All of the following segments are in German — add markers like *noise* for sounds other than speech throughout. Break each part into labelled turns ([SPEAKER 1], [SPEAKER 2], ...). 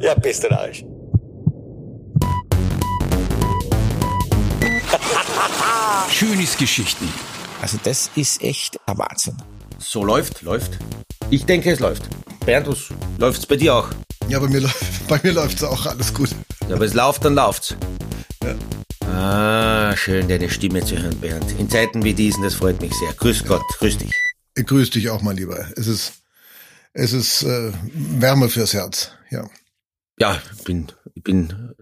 [SPEAKER 1] Ja, bist du Arsch. *laughs*
[SPEAKER 2] Schönes Geschichten.
[SPEAKER 3] Also das ist echt ein Wahnsinn.
[SPEAKER 4] So läuft, läuft. Ich denke, es läuft. Bernd, was läuft's bei dir auch?
[SPEAKER 5] Ja, bei mir, *laughs* bei mir läuft's auch alles gut.
[SPEAKER 4] Ja, aber es läuft, dann läuft's. Ah, schön, deine Stimme zu hören, Bernd. In Zeiten wie diesen, das freut mich sehr. Grüß Gott, grüß dich.
[SPEAKER 5] Ich grüß dich auch, mein Lieber. Es ist, es ist äh, Wärme fürs Herz. Ja.
[SPEAKER 4] Ja, ich bin, ich bin,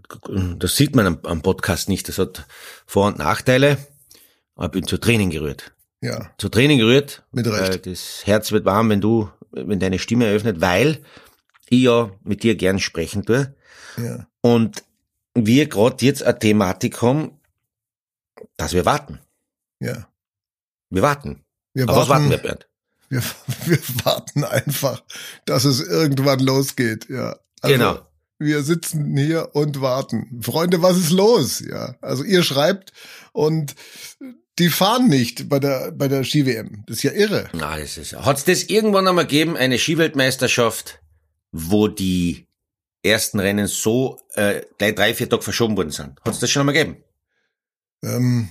[SPEAKER 4] das sieht man am, am Podcast nicht. Das hat Vor- und Nachteile. Aber ich bin zu Tränen gerührt.
[SPEAKER 5] Ja.
[SPEAKER 4] Zu Tränen gerührt.
[SPEAKER 5] Mit Recht.
[SPEAKER 4] Das Herz wird warm, wenn du, wenn deine Stimme eröffnet, weil ich ja mit dir gern sprechen tue.
[SPEAKER 5] Ja.
[SPEAKER 4] Und wir gerade jetzt eine Thematik haben, dass wir warten.
[SPEAKER 5] Ja.
[SPEAKER 4] Wir warten.
[SPEAKER 5] Wir
[SPEAKER 4] Aber was warten
[SPEAKER 5] warten,
[SPEAKER 4] wir, Bernd?
[SPEAKER 5] wir, *laughs* wir warten einfach, dass es irgendwann losgeht. Ja. Also,
[SPEAKER 4] Genau.
[SPEAKER 5] Wir sitzen hier und warten. Freunde, was ist los? Ja. Also ihr schreibt und die fahren nicht bei der, bei der Ski-WM. Das ist ja irre.
[SPEAKER 4] Na, das ist, hat's das irgendwann einmal gegeben, eine Skiweltmeisterschaft, wo die ersten Rennen so äh, gleich drei, vier Tage verschoben worden sind? Hat's das schon einmal gegeben?
[SPEAKER 5] Ähm,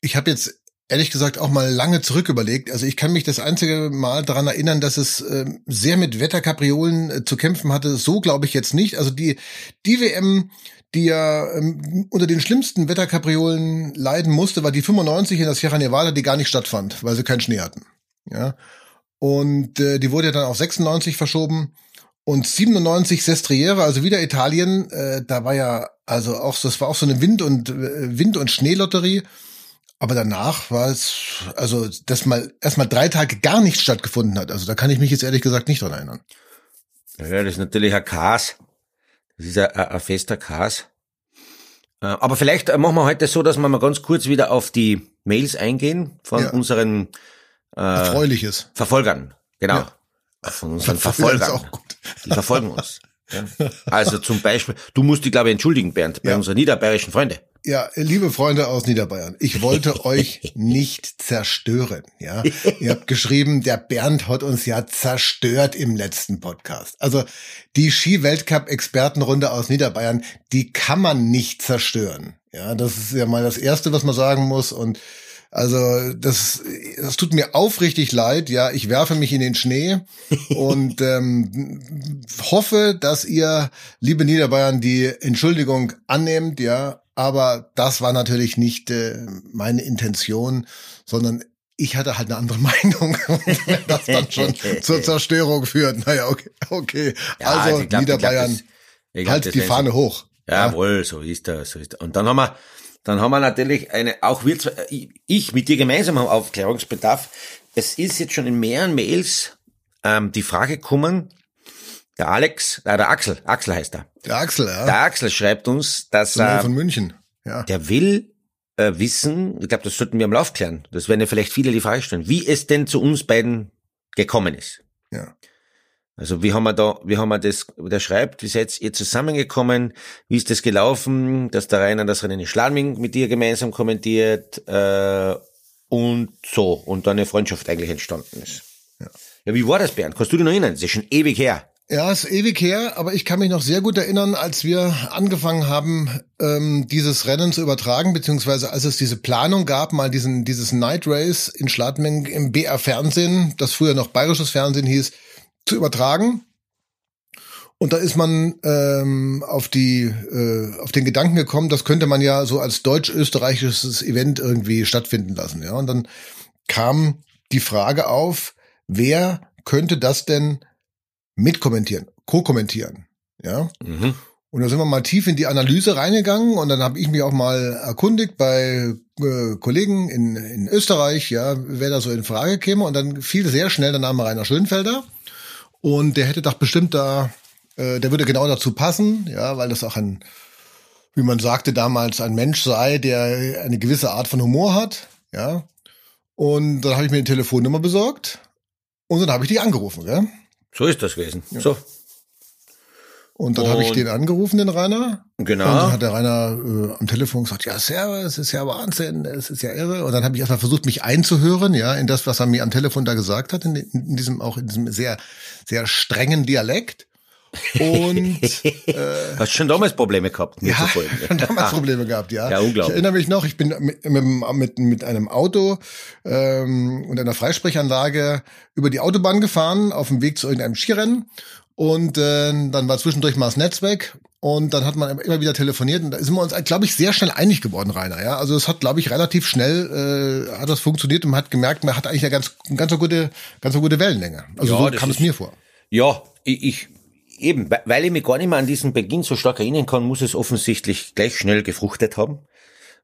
[SPEAKER 5] ich habe jetzt ehrlich gesagt auch mal lange zurück überlegt. Also ich kann mich das einzige Mal daran erinnern, dass es ähm, sehr mit Wetterkapriolen äh, zu kämpfen hatte. So glaube ich jetzt nicht. Also die, die WM, die ja ähm, unter den schlimmsten Wetterkapriolen leiden musste, war die 95 in der Sierra Nevada, die gar nicht stattfand, weil sie keinen Schnee hatten. Ja. Und äh, die wurde ja dann auf 96 verschoben. Und 97 Sestriere, also wieder Italien, äh, da war ja also auch so, das war auch so eine Wind- und äh, Wind- und Schneelotterie. Aber danach war es, also dass mal erstmal drei Tage gar nichts stattgefunden hat. Also da kann ich mich jetzt ehrlich gesagt nicht dran erinnern.
[SPEAKER 4] Ja, das ist natürlich ein Kas. Das ist ein, ein, fester Kas. Äh, Aber vielleicht äh, machen wir heute so, dass wir mal ganz kurz wieder auf die Mails eingehen von
[SPEAKER 5] Ja.
[SPEAKER 4] unseren äh,
[SPEAKER 5] Erfreuliches.
[SPEAKER 4] Verfolgern. Genau.
[SPEAKER 5] Ja.
[SPEAKER 4] Von unseren *laughs*
[SPEAKER 5] Verfolgern ist auch gut.
[SPEAKER 4] Die verfolgen uns. *laughs* Ja. Also zum Beispiel, du musst dich, glaube ich, entschuldigen, Bernd, bei unseren niederbayerischen Freunde.
[SPEAKER 5] Ja, liebe Freunde aus Niederbayern, ich wollte *laughs* euch nicht zerstören. Ja, ihr habt geschrieben, der Bernd hat uns ja zerstört im letzten Podcast. Also die Ski-Weltcup-Expertenrunde aus Niederbayern, die kann man nicht zerstören. Ja, das ist ja mal das Erste, was man sagen muss. Und also das, das tut mir aufrichtig leid. Ja, ich werfe mich in den Schnee *laughs* und ähm, hoffe, dass ihr, liebe Niederbayern, die Entschuldigung annehmt. Ja, aber das war natürlich nicht äh, meine Intention, sondern ich hatte halt eine andere *laughs* Meinung. Und wenn das dann schon *laughs* zur Zerstörung führt. Naja, okay, okay.
[SPEAKER 4] Ja,
[SPEAKER 5] also
[SPEAKER 4] ich glaub-
[SPEAKER 5] Niederbayern,
[SPEAKER 4] glaub,
[SPEAKER 5] halt die Fahne hoch.
[SPEAKER 4] Jawohl, so ist das, so ist das. Und dann haben wir, dann haben wir natürlich eine, auch wir zwei, ich- ich mit dir gemeinsam haben Aufklärungsbedarf. Es ist jetzt schon in mehreren Mails ähm, die Frage gekommen, der Alex, äh, der Axel, Axel heißt er.
[SPEAKER 5] Der Axel, ja.
[SPEAKER 4] Der Axel schreibt uns, dass er,
[SPEAKER 5] von München. Ja.
[SPEAKER 4] der will äh, wissen, ich glaube, das sollten wir am Lauf klären, das werden ja vielleicht viele die Frage stellen, wie es denn zu uns beiden gekommen ist.
[SPEAKER 5] Ja.
[SPEAKER 4] Also wie haben wir da, wie haben wir das, der schreibt, wie seid ihr zusammengekommen, wie ist das gelaufen, dass der Rainer das Rennen in Schladming mit dir gemeinsam kommentiert äh, und so und dann eine Freundschaft eigentlich entstanden ist.
[SPEAKER 5] Ja.
[SPEAKER 4] ja, wie war das, Bernd? Kannst du dich noch erinnern? Das ist schon ewig her.
[SPEAKER 5] Ja, ist ewig her, aber ich kann mich noch sehr gut erinnern, als wir angefangen haben, ähm, dieses Rennen zu übertragen, beziehungsweise als es diese Planung gab, mal diesen, dieses Night Race in Schladming im BR Fernsehen, das früher noch bayerisches Fernsehen hieß, zu übertragen. Und da ist man ähm, auf die äh, auf den Gedanken gekommen, das könnte man ja so als deutsch-österreichisches Event irgendwie stattfinden lassen. Ja, und dann kam die Frage auf, wer könnte das denn mitkommentieren, co-kommentieren. Ja.
[SPEAKER 4] Mhm.
[SPEAKER 5] Und da sind wir mal tief in die Analyse reingegangen und dann habe ich mich auch mal erkundigt bei äh, Kollegen in, in Österreich, ja, wer da so in Frage käme. Und dann fiel sehr schnell der Name Rainer Schönfelder. Und der hätte doch bestimmt da, äh, der würde genau dazu passen, ja, weil das auch ein, wie man sagte damals, ein Mensch sei, der eine gewisse Art von Humor hat, ja. Und dann habe ich mir eine Telefonnummer besorgt und dann habe ich die angerufen, gell?
[SPEAKER 4] So ist das gewesen. So,
[SPEAKER 5] Und dann habe ich
[SPEAKER 4] Und-
[SPEAKER 5] den angerufen, den Rainer. Und
[SPEAKER 4] genau.
[SPEAKER 5] dann hat der Rainer äh, am Telefon gesagt, ja, Servus, es ist ja Wahnsinn, es ist ja irre. Und dann habe ich erstmal versucht, mich einzuhören, ja, in das, was er mir am Telefon da gesagt hat, in, in diesem, auch in diesem sehr, sehr strengen Dialekt. Und *laughs*
[SPEAKER 4] Hast schon damals Probleme gehabt, mir
[SPEAKER 5] ja,
[SPEAKER 4] zu *laughs* folgen.
[SPEAKER 5] schon damals Probleme gehabt, ja.
[SPEAKER 4] Ja, unglaublich.
[SPEAKER 5] Ich erinnere mich noch, ich bin mit, mit, mit, einem Auto ähm, und einer Freisprechanlage über die Autobahn gefahren, auf dem Weg zu irgendeinem Skirennen. Und äh, dann war zwischendurch mal das Netz weg und dann hat man immer wieder telefoniert und da sind wir uns, glaube ich, sehr schnell einig geworden, Rainer. Ja, also es hat, glaube ich, relativ schnell äh, hat das funktioniert und man hat gemerkt, man hat eigentlich eine ganz, ganz eine gute, ganz eine gute Wellenlänge. Also
[SPEAKER 4] Ja,
[SPEAKER 5] so kam es
[SPEAKER 4] ist-
[SPEAKER 5] mir vor.
[SPEAKER 4] Ja, ich, ich eben, we- weil ich mich gar nicht mehr an diesen Beginn so stark erinnern kann, muss es offensichtlich gleich schnell gefruchtet haben,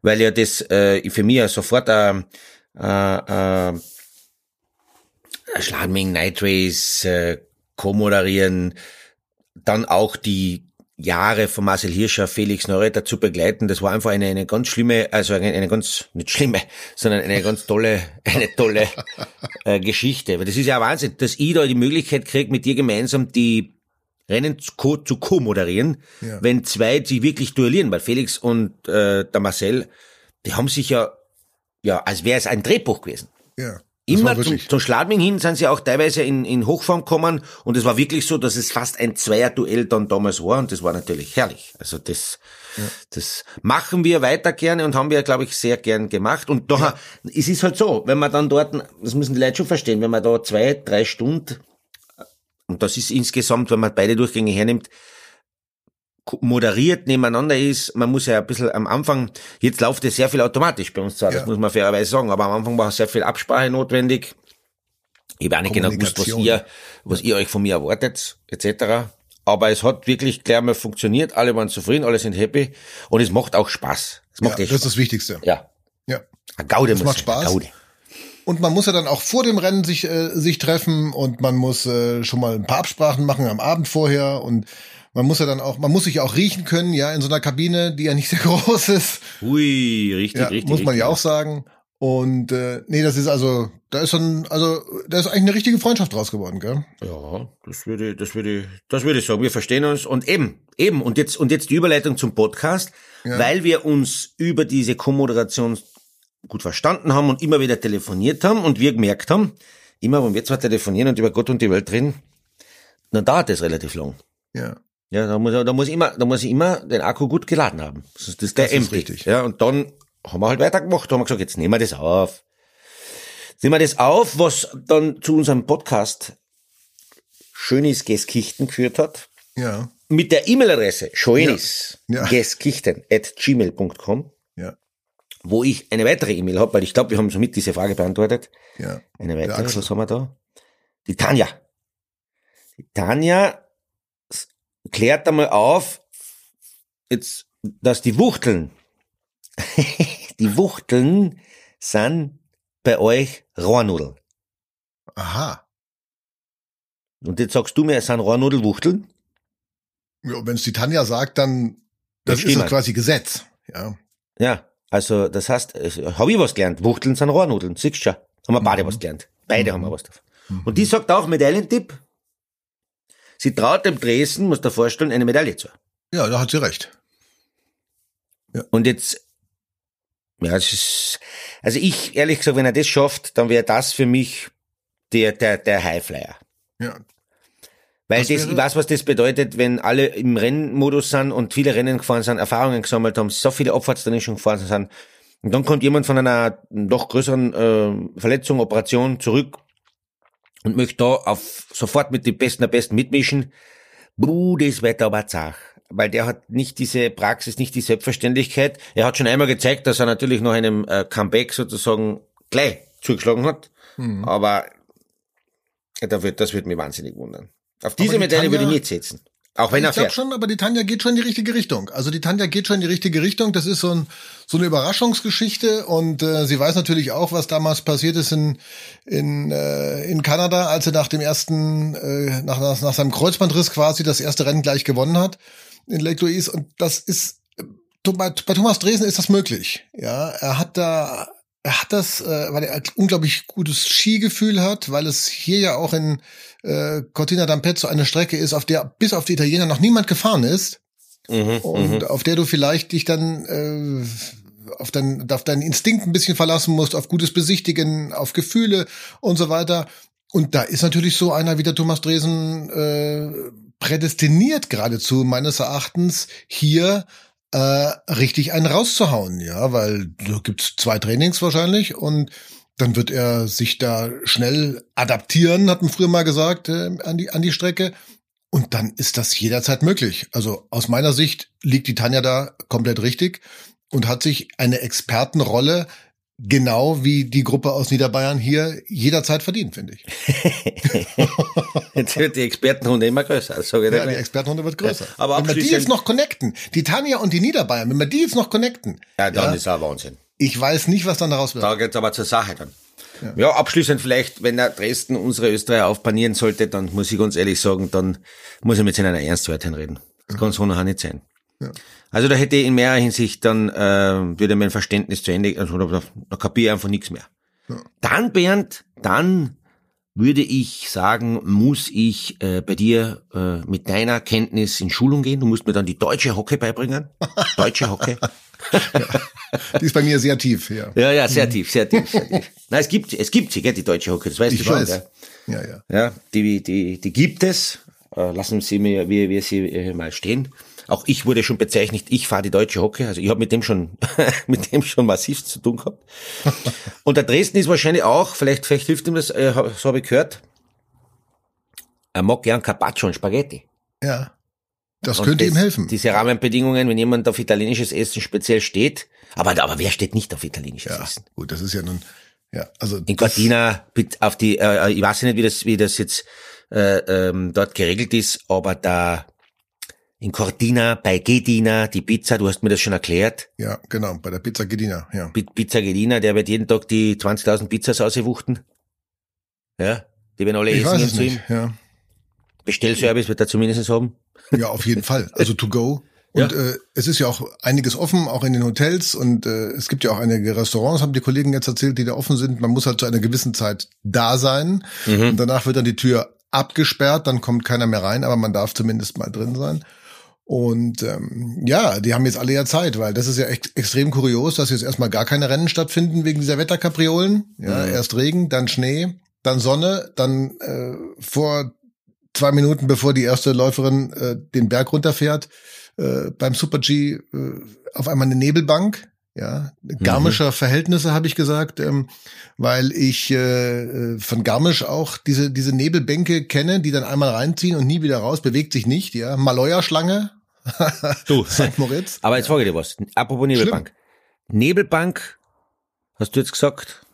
[SPEAKER 4] weil ja das äh, für mich ja sofort äh, äh, äh, Schladming, Night Race, äh, co-moderieren, dann auch die Jahre von Marcel Hirscher, Felix Neureuther zu begleiten, das war einfach eine, eine ganz schlimme, also eine, eine ganz, nicht schlimme, sondern eine ganz tolle, eine tolle äh, Geschichte. Weil das ist ja ein Wahnsinn, dass ich da die Möglichkeit kriege, mit dir gemeinsam die Rennen zu co- zu co-moderieren,
[SPEAKER 5] Ja.
[SPEAKER 4] wenn zwei die wirklich duellieren, weil Felix und äh, der Marcel, die haben sich ja, ja, als wäre es ein Drehbuch gewesen.
[SPEAKER 5] Ja.
[SPEAKER 4] Immer zum, zum Schladming hin sind sie auch teilweise in, in Hochform gekommen und es war wirklich so, dass es fast ein Zweierduell dann damals war und das war natürlich herrlich. Also das, das machen wir weiter gerne und haben wir, glaube ich, sehr gern gemacht. Und da, es ist halt so, wenn man dann dort, das müssen die Leute schon verstehen, wenn man da zwei, drei Stunden, und das ist insgesamt, wenn man beide Durchgänge hernimmt, moderiert nebeneinander ist, man muss ja ein bisschen am Anfang, jetzt läuft es sehr viel automatisch bei uns zwar, das
[SPEAKER 5] Ja.
[SPEAKER 4] muss man fairerweise sagen, aber am Anfang war sehr viel Absprache notwendig. Ich habe auch nicht genau gewusst, was ihr, was ihr euch von mir erwartet, etc. Aber es hat wirklich gleich mal funktioniert, alle waren zufrieden, alle sind happy und es macht auch Spaß. Es
[SPEAKER 5] ja,
[SPEAKER 4] macht
[SPEAKER 5] das
[SPEAKER 4] echt
[SPEAKER 5] ist
[SPEAKER 4] Spaß.
[SPEAKER 5] das Wichtigste.
[SPEAKER 4] Ja.
[SPEAKER 5] Ja.
[SPEAKER 4] Ein Gaude
[SPEAKER 5] Das macht
[SPEAKER 4] sein, ein
[SPEAKER 5] Spaß.
[SPEAKER 4] Gaude.
[SPEAKER 5] Und man muss ja dann auch vor dem Rennen sich, äh, sich treffen und man muss äh, schon mal ein paar Absprachen machen am Abend vorher und man muss ja dann auch, man muss sich auch riechen können, ja, in so einer Kabine, die ja nicht sehr *laughs* groß ist.
[SPEAKER 4] Hui, richtig,
[SPEAKER 5] Ja,
[SPEAKER 4] richtig.
[SPEAKER 5] muss man
[SPEAKER 4] richtig.
[SPEAKER 5] ja auch sagen. Und äh, nee, das ist also, da ist schon, also da ist eigentlich eine richtige Freundschaft draus geworden, gell?
[SPEAKER 4] Ja, das würde, das würde, das würde ich sagen. Wir verstehen uns und eben, eben und jetzt und jetzt die Überleitung zum Podcast, weil wir uns über diese Co-Moderation gut verstanden haben und immer wieder telefoniert haben und wir gemerkt haben, immer wenn wir zwar telefonieren und über Gott und die Welt reden, dann dauert das relativ lang.
[SPEAKER 5] Ja.
[SPEAKER 4] Ja, da muss, da muss ich immer, da muss ich immer den Akku gut geladen haben. Das ist, das ist der
[SPEAKER 5] Das ist richtig.
[SPEAKER 4] Ja, und dann haben wir halt weitergemacht, haben wir gesagt, jetzt nehmen wir das auf. Nehmen wir das auf, was dann zu unserem Podcast Schönis Geskichten geführt hat.
[SPEAKER 5] Ja.
[SPEAKER 4] Mit der E-Mail-Adresse schönis
[SPEAKER 5] Ja.
[SPEAKER 4] At gmail.com,
[SPEAKER 5] Ja.
[SPEAKER 4] Wo ich eine weitere E-Mail habe, weil ich glaube, wir haben somit diese Frage beantwortet.
[SPEAKER 5] Ja.
[SPEAKER 4] Eine weitere,
[SPEAKER 5] Axel.
[SPEAKER 4] was haben wir da? Die Tanja. Die Tanja klärt einmal auf, jetzt, dass die Wuchteln, *laughs* die Wuchteln sind bei euch Rohrnudeln.
[SPEAKER 5] Aha.
[SPEAKER 4] Und jetzt sagst du mir, es sind Rohrnudelwuchteln?
[SPEAKER 5] Ja, Wenn es die Tanja sagt, dann das
[SPEAKER 4] Das
[SPEAKER 5] ist es quasi Gesetz. Ja.
[SPEAKER 4] Ja, also das heißt, habe ich was gelernt. Wuchteln sind Rohrnudeln, siehst du schon. Haben wir beide was gelernt. Beide haben wir was davon. Und die sagt auch Medaillentipp. Sie traut dem Dresden, muss dir vorstellen, eine Medaille zu.
[SPEAKER 5] Ja, da hat sie recht.
[SPEAKER 4] Und jetzt, ja, es ist, also ich, ehrlich gesagt, wenn er das schafft, dann wäre das für mich der, der, der Highflyer.
[SPEAKER 5] Ja.
[SPEAKER 4] Weil
[SPEAKER 5] Das
[SPEAKER 4] ich weiß, was das bedeutet, wenn alle im Rennmodus sind und viele Rennen gefahren sind, Erfahrungen gesammelt haben, so viele Abfahrtstraining schon gefahren sind. Und dann kommt jemand von einer doch größeren äh, Verletzung, Operation zurück und möchte da auf sofort mit den Besten der Besten mitmischen. Buh, das wird aber zach. Weil der hat nicht diese Praxis, nicht die Selbstverständlichkeit. Er hat schon einmal gezeigt, dass er natürlich nach einem äh, Comeback sozusagen gleich zugeschlagen hat.
[SPEAKER 5] Hm.
[SPEAKER 4] Aber das wird, das wird mich wahnsinnig wundern. Auf diese
[SPEAKER 5] die
[SPEAKER 4] Medaille würde ich
[SPEAKER 5] Tanja-
[SPEAKER 4] nicht setzen. Auch wenn er
[SPEAKER 5] ich glaube
[SPEAKER 4] fährt.
[SPEAKER 5] schon, aber die Tanja geht schon in die richtige Richtung. Also die Tanja geht schon in die richtige Richtung. Das ist so, ein, so eine Überraschungsgeschichte und äh, sie weiß natürlich auch, was damals passiert ist in in, äh, in Kanada, als er nach dem ersten äh, nach, nach nach seinem Kreuzbandriss quasi das erste Rennen gleich gewonnen hat in Lake Louise und das ist äh, bei, bei Thomas Dresen ist das möglich. Ja, er hat da er hat das, äh, weil er ein unglaublich gutes Skigefühl hat, weil es hier ja auch in äh, Cortina d'Ampezzo eine Strecke ist, auf der bis auf die Italiener noch niemand gefahren ist
[SPEAKER 4] Mhm,
[SPEAKER 5] und
[SPEAKER 4] mhm.
[SPEAKER 5] auf der du vielleicht dich dann äh, auf, dein, auf deinen Instinkt ein bisschen verlassen musst, auf gutes Besichtigen, auf Gefühle und so weiter. Und da ist natürlich so einer wie der Thomas Dresen äh, prädestiniert geradezu meines Erachtens hier äh, richtig einen rauszuhauen, ja, weil da gibt's zwei Trainings wahrscheinlich und dann wird er sich da schnell adaptieren, hat man früher mal gesagt, äh, an die an die Strecke. Und dann ist das jederzeit möglich. Also aus meiner Sicht liegt die Tanja da komplett richtig und hat sich eine Expertenrolle genau wie die Gruppe aus Niederbayern hier jederzeit verdient, finde ich. *laughs*
[SPEAKER 4] Jetzt wird die Expertenrunde immer größer. Ich
[SPEAKER 5] ja, die Expertenrunde wird größer.
[SPEAKER 4] Ja, aber
[SPEAKER 5] wenn wir die jetzt noch connecten, die Tanja und die Niederbayern, wenn wir die jetzt noch connecten,
[SPEAKER 4] ja, dann ja, ist auch Wahnsinn.
[SPEAKER 5] Ich weiß nicht, was dann daraus wird.
[SPEAKER 4] Da geht's aber zur Sache dann. Ja. ja, abschließend vielleicht, wenn der Dresden unsere Österreicher aufpanieren sollte, dann muss ich ganz ehrlich sagen, dann muss ich mit seiner Ernst weiterreden. Das kann so noch nicht sein. Ja. Also da hätte ich in mehrerer Hinsicht dann, äh, würde mein Verständnis zu Ende, also da, da kapiere ich einfach nichts mehr. Ja. Dann, Bernd, dann würde ich sagen, muss ich äh, bei dir äh, mit deiner Kenntnis in Schulung gehen. Du musst mir dann die deutsche Hockey beibringen. *laughs* Deutsche Hockey. *laughs*
[SPEAKER 5] Die ist bei mir sehr tief, ja.
[SPEAKER 4] Ja, ja, sehr tief, sehr tief. Sehr tief. *laughs* Na, es gibt, es gibt sie, gell, die deutsche Hockey, das weißt ich du schon. Weiß.
[SPEAKER 5] Ja, ja.
[SPEAKER 4] Ja, die, die, die gibt es. Äh, lassen Sie mir, wie wir sie äh, mal stehen. Auch ich wurde schon bezeichnet, ich fahre die deutsche Hockey. Also ich habe mit dem schon, *laughs* mit dem schon massiv zu tun gehabt. Und der Dresden ist wahrscheinlich auch, vielleicht, vielleicht hilft ihm das, äh, so habe ich gehört. Er mag gern Carpaccio und Spaghetti.
[SPEAKER 5] Ja. Das und könnte das, ihm helfen.
[SPEAKER 4] Diese Rahmenbedingungen, wenn jemand auf italienisches Essen speziell steht. Aber, aber wer steht nicht auf italienisches
[SPEAKER 5] ja,
[SPEAKER 4] Essen?
[SPEAKER 5] Gut, das ist ja nun, ja, also.
[SPEAKER 4] In Cortina, auf die, äh, ich weiß nicht, wie das, wie das jetzt, äh, ähm, dort geregelt ist, aber da, in Cortina, bei Gedina, die Pizza, du hast mir das schon erklärt.
[SPEAKER 5] Ja, genau, bei der Pizza Gedina, ja.
[SPEAKER 4] Pizza Gedina, der wird jeden Tag die 20.000 Pizzas ausgewuchten. Ja, die werden alle
[SPEAKER 5] ich
[SPEAKER 4] essen
[SPEAKER 5] weiß es nicht, ja.
[SPEAKER 4] Bestellservice wird er zumindest haben.
[SPEAKER 5] Ja, auf jeden Fall. Also to go. Und ja. äh, es ist ja auch einiges offen, auch in den Hotels. Und äh, es gibt ja auch einige Restaurants, haben die Kollegen jetzt erzählt, die da offen sind. Man muss halt zu einer gewissen Zeit da sein. Mhm. Und danach wird dann die Tür abgesperrt, dann kommt keiner mehr rein, aber man darf zumindest mal drin sein. Und ähm, ja, die haben jetzt alle ja Zeit, weil das ist ja echt extrem kurios, dass jetzt erstmal gar keine Rennen stattfinden wegen dieser Wetterkapriolen. Ja, mhm. erst Regen, dann Schnee, dann Sonne, dann äh, vor zwei Minuten, bevor die erste Läuferin äh, den Berg runterfährt, äh, beim Super G äh, auf einmal eine Nebelbank. Ja, Garmischer mhm. Verhältnisse habe ich gesagt, ähm, weil ich äh, äh, von Garmisch auch diese diese Nebelbänke kenne, die dann einmal reinziehen und nie wieder raus, bewegt sich nicht. Ja, Maloya-Schlange.
[SPEAKER 4] du, *laughs* St. Moritz. Aber jetzt frage ich dir was. Apropos Nebelbank. Schlimm. Nebelbank, hast du jetzt gesagt?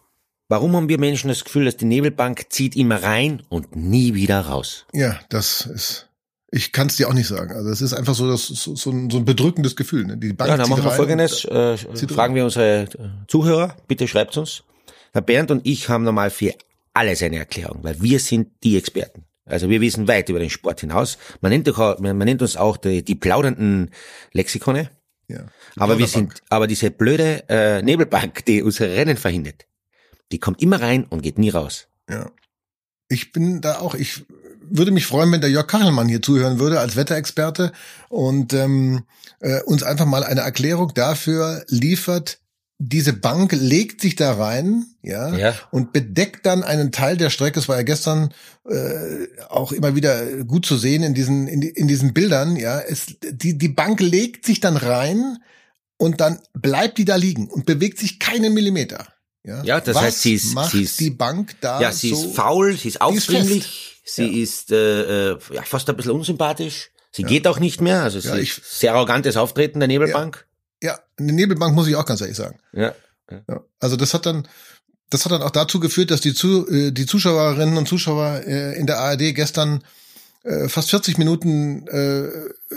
[SPEAKER 4] Warum haben wir Menschen das Gefühl, dass die Nebelbank zieht immer rein und nie wieder raus?
[SPEAKER 5] Ja, das ist. Ich kann es dir auch nicht sagen. Also es ist einfach so, das, so, so, ein, so ein bedrückendes Gefühl. Ne?
[SPEAKER 4] Die Bank ja, dann machen wir folgendes. Äh, fragen wir unsere äh, Zuhörer, bitte schreibt uns. Herr Bernd und ich haben normal für alles eine Erklärung, weil wir sind die Experten. Also wir wissen weit über den Sport hinaus. Man nennt, doch, man nennt uns auch die, die plaudernden Lexikone. Ja, aber wir sind, aber diese blöde äh, Nebelbank, die unsere Rennen verhindert, die kommt immer rein und geht nie raus.
[SPEAKER 5] Ja. Ich bin da auch, ich würde mich freuen, wenn der Jörg Kachelmann hier zuhören würde als Wetterexperte und ähm, äh, uns einfach mal eine Erklärung dafür liefert. Diese Bank legt sich da rein, ja, ja, und bedeckt dann einen Teil der Strecke. Es war ja gestern äh, auch immer wieder gut zu sehen in diesen in, in diesen Bildern. Ja, es die die Bank legt sich dann rein und dann bleibt die da liegen und bewegt sich keinen Millimeter. Ja,
[SPEAKER 4] ja das Was heißt, sie ist,
[SPEAKER 5] macht
[SPEAKER 4] sie ist
[SPEAKER 5] die Bank da.
[SPEAKER 4] Ja, sie
[SPEAKER 5] so,
[SPEAKER 4] ist faul, sie ist aufdringlich, sie ja. ist äh, äh, ja, fast ein bisschen unsympathisch. Sie ja. geht auch nicht mehr, also sie ich, ist sehr arrogantes Auftreten der Nebelbank.
[SPEAKER 5] Ja, eine Nebelbank muss ich auch ganz ehrlich sagen.
[SPEAKER 4] Ja.
[SPEAKER 5] ja. Also das hat dann, das hat dann auch dazu geführt, dass die, zu, äh, die Zuschauerinnen und Zuschauer äh, in der ARD gestern äh, fast 40 Minuten äh,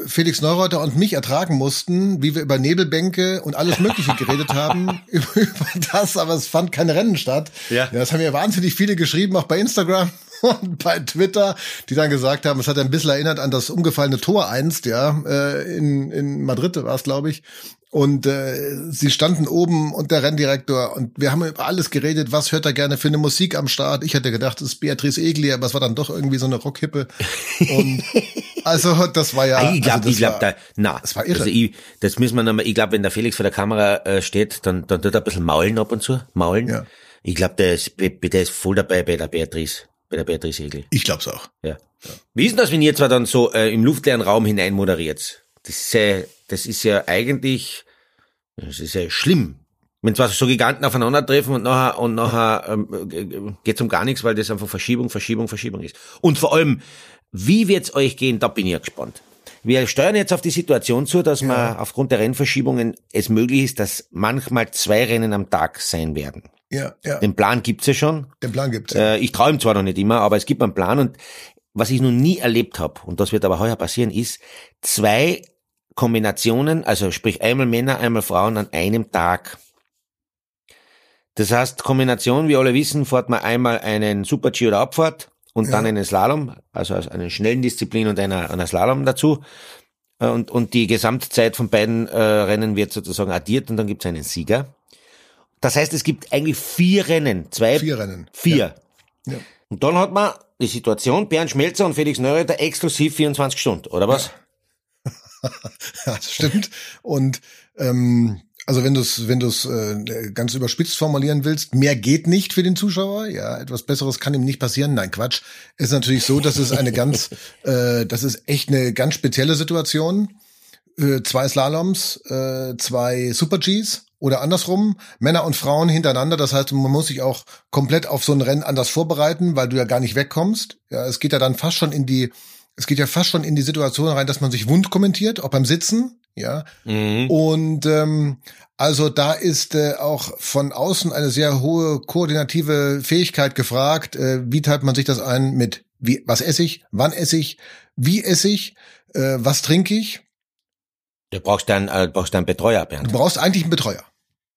[SPEAKER 5] Felix Neureuter und mich ertragen mussten, wie wir über Nebelbänke und alles Mögliche geredet haben, *laughs* *laughs* über, über das, aber es fand kein Rennen statt. Ja. ja. Das haben ja wahnsinnig viele geschrieben, auch bei Instagram *laughs* und bei Twitter, die dann gesagt haben, es hat ein bisschen erinnert an das umgefallene Tor einst, ja, äh, in, in Madrid war es, glaube ich, und äh, sie standen oben und der Renndirektor und wir haben über alles geredet, was hört er gerne für eine Musik am Start. Ich hätte gedacht, es ist Beatrice Egli, aber es war dann doch irgendwie so eine Rockhippe. Und *laughs* also das war ja.
[SPEAKER 4] Ich glaube,
[SPEAKER 5] also
[SPEAKER 4] ich glaube, da, na, das war irre. Also ich, das müssen wir nochmal, ich glaube, wenn der Felix vor der Kamera äh, steht, dann, dann tut er ein bisschen maulen ab und zu, maulen. Ja. Ich glaube, der ist, der ist voll dabei bei der Beatrice. bei der Beatrice Egel.
[SPEAKER 5] Ich glaub's auch.
[SPEAKER 4] Ja. Wie ist denn das, wenn ihr zwar dann so äh, im luftleeren Raum hinein moderiert? Das ist ja, das ist ja eigentlich, das ist ja schlimm. Wenn zwar so Giganten aufeinandertreffen und nachher, und nachher ähm, geht's um gar nichts, weil das einfach Verschiebung, Verschiebung, Verschiebung ist. Und vor allem, wie wird's euch gehen, da bin ich ja gespannt. Wir steuern jetzt auf die Situation zu, dass man aufgrund der Rennverschiebungen es möglich ist, dass manchmal zwei Rennen am Tag sein werden.
[SPEAKER 5] Ja, ja.
[SPEAKER 4] Den Plan gibt's ja schon.
[SPEAKER 5] Den Plan gibt's. Ja.
[SPEAKER 4] Äh, ich träume zwar noch nicht immer, aber es gibt einen Plan und was ich noch nie erlebt habe, und das wird aber heuer passieren, ist zwei Kombinationen, also sprich einmal Männer, einmal Frauen an einem Tag. Das heißt, Kombination, wie alle wissen, fährt man einmal einen Super-G oder Abfahrt und dann einen Slalom, also einen schnellen Disziplin und einer, einer Slalom dazu. Äh, Und, und die Gesamtzeit von beiden äh, Rennen wird sozusagen addiert und dann gibt es einen Sieger. Das heißt, es gibt eigentlich vier Rennen. Zwei,
[SPEAKER 5] Vier Rennen.
[SPEAKER 4] Vier.
[SPEAKER 5] Ja. Ja.
[SPEAKER 4] Und dann hat man die Situation, Bernd Schmelzer und Felix Neureuther exklusiv 24 Stunden, oder was? *laughs*
[SPEAKER 5] Ja, das stimmt. Und ähm, also wenn du es wenn du's, äh, ganz überspitzt formulieren willst, mehr geht nicht für den Zuschauer. Ja, etwas Besseres kann ihm nicht passieren. Nein, Quatsch. Ist natürlich so, dass es eine ganz, *laughs* äh, das ist echt eine ganz spezielle Situation. Äh, zwei Slaloms, äh, zwei Super Gs oder andersrum, Männer und Frauen hintereinander. Das heißt, man muss sich auch komplett auf so ein Rennen anders vorbereiten, weil du ja gar nicht wegkommst. Ja, es geht ja dann fast schon in die, es geht ja fast schon in die Situation rein, dass man sich wund kommentiert, auch beim Sitzen. Ja, und ähm, also da ist äh, auch von außen eine sehr hohe koordinative Fähigkeit gefragt. Äh, wie teilt man sich das ein mit wie was esse ich, wann esse ich, wie esse ich, äh, was trinke ich?
[SPEAKER 4] Du brauchst dann, äh, brauchst dann Betreuer, Bernd.
[SPEAKER 5] Du brauchst eigentlich einen Betreuer.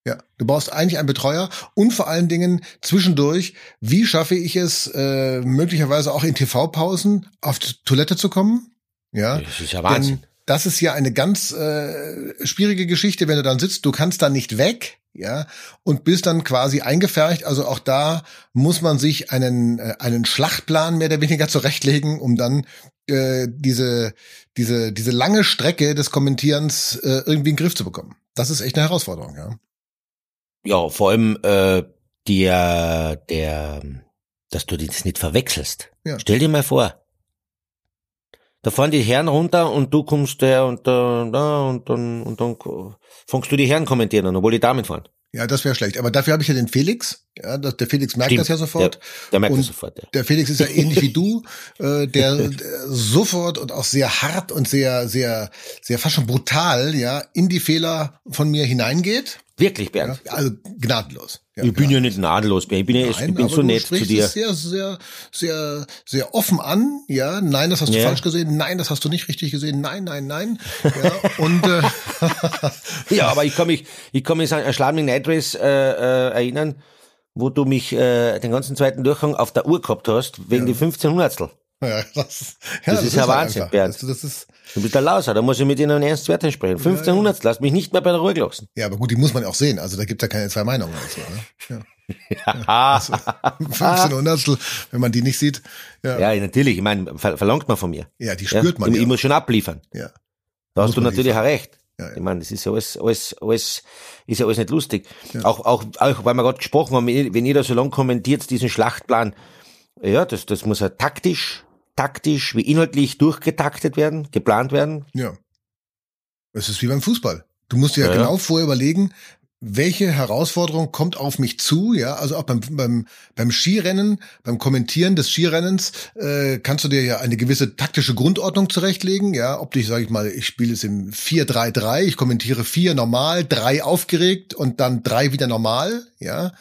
[SPEAKER 5] Ja, du brauchst eigentlich einen Betreuer und vor allen Dingen zwischendurch, wie schaffe ich es, äh, möglicherweise auch in TV-Pausen auf die Toilette zu kommen? Ja,
[SPEAKER 4] Das ist ja Wahnsinn.
[SPEAKER 5] Denn das ist ja eine ganz äh, schwierige Geschichte, wenn du dann sitzt, du kannst da nicht weg, ja, und bist dann quasi eingefercht. Also auch da muss man sich einen äh, einen Schlachtplan mehr oder weniger zurechtlegen, um dann äh, diese diese diese lange Strecke des Kommentierens äh, irgendwie in den Griff zu bekommen. Das ist echt eine Herausforderung, ja.
[SPEAKER 4] Ja, vor allem äh, der, der, dass du das nicht verwechselst.
[SPEAKER 5] Ja.
[SPEAKER 4] Stell dir mal vor, da fahren die Herren runter und du kommst der und da, da und dann und dann fängst du die Herren kommentieren an, obwohl die Damen fahren.
[SPEAKER 5] Ja, das wäre schlecht. Aber dafür habe ich ja den Felix. Ja, der Felix merkt
[SPEAKER 4] Stimmt.
[SPEAKER 5] das ja sofort.
[SPEAKER 4] Der, der merkt
[SPEAKER 5] Und
[SPEAKER 4] das sofort. Ja.
[SPEAKER 5] Der Felix ist ja ähnlich wie du, *laughs* äh, der, der sofort und auch sehr hart und sehr, sehr, sehr fast schon brutal, ja, in die Fehler von mir hineingeht.
[SPEAKER 4] Wirklich, Bernd.
[SPEAKER 5] Ja, also gnadenlos. Ja,
[SPEAKER 4] ich bin ja nicht nadellos, Bernd. ich bin, ja, ich
[SPEAKER 5] Nein,
[SPEAKER 4] bin
[SPEAKER 5] aber
[SPEAKER 4] so
[SPEAKER 5] du
[SPEAKER 4] nett zu dir.
[SPEAKER 5] es sehr, sehr, sehr, sehr offen an. Ja, nein, das hast du
[SPEAKER 4] Ja.
[SPEAKER 5] falsch gesehen. Nein, das hast du nicht richtig gesehen. Nein, nein, nein. Ja, *laughs* und äh, *laughs*
[SPEAKER 4] Ja, aber ich kann mich, ich kann mich an Schladming Night Race äh, äh, erinnern, wo du mich äh, den ganzen zweiten Durchgang auf der Uhr gehabt hast, wegen die 15 Hundertstel.
[SPEAKER 5] ja, das, ja,
[SPEAKER 4] Das ist ja
[SPEAKER 5] halt
[SPEAKER 4] Wahnsinn,
[SPEAKER 5] einfach.
[SPEAKER 4] Bernd.
[SPEAKER 5] Das, das ist,
[SPEAKER 4] Du bist der Lauser, da muss ich mit einen ernsten Wert sprechen. 15 Hundertstel, lass mich nicht mehr bei der Ruhe gelassen.
[SPEAKER 5] ja, aber gut, die muss man ja auch sehen. Also da gibt's ja keine zwei Meinungen dazu. Ne? Ja.
[SPEAKER 4] Ah,
[SPEAKER 5] 15 Hundertstel, wenn man die nicht sieht. Ja, ja.
[SPEAKER 4] ja, natürlich, ich meine, ver verlangt man von mir.
[SPEAKER 5] die spürt man
[SPEAKER 4] ich,
[SPEAKER 5] ja.
[SPEAKER 4] ich muss schon abliefern.
[SPEAKER 5] ja.
[SPEAKER 4] Da hast du natürlich auch recht.
[SPEAKER 5] Ja, ja.
[SPEAKER 4] Ich meine, das ist ja alles, alles, alles, ist ja alles nicht lustig. Auch, auch, auch, weil wir gerade gesprochen haben, wenn ihr da so lang kommentiert, diesen Schlachtplan, ja, das, das muss ja taktisch, taktisch wie inhaltlich durchgetaktet werden, geplant werden.
[SPEAKER 5] Ja. Es ist wie beim Fußball. Du musst dir ja,
[SPEAKER 4] Ja,
[SPEAKER 5] genau vorher überlegen, welche Herausforderung kommt auf mich zu, ja, also auch beim, beim, beim Skirennen, beim Kommentieren des Skirennens, äh, kannst du dir ja eine gewisse taktische Grundordnung zurechtlegen, ja, ob dich, sage ich mal, ich spiele es im 4-3-3, ich kommentiere vier normal, drei aufgeregt und dann drei wieder normal, ja.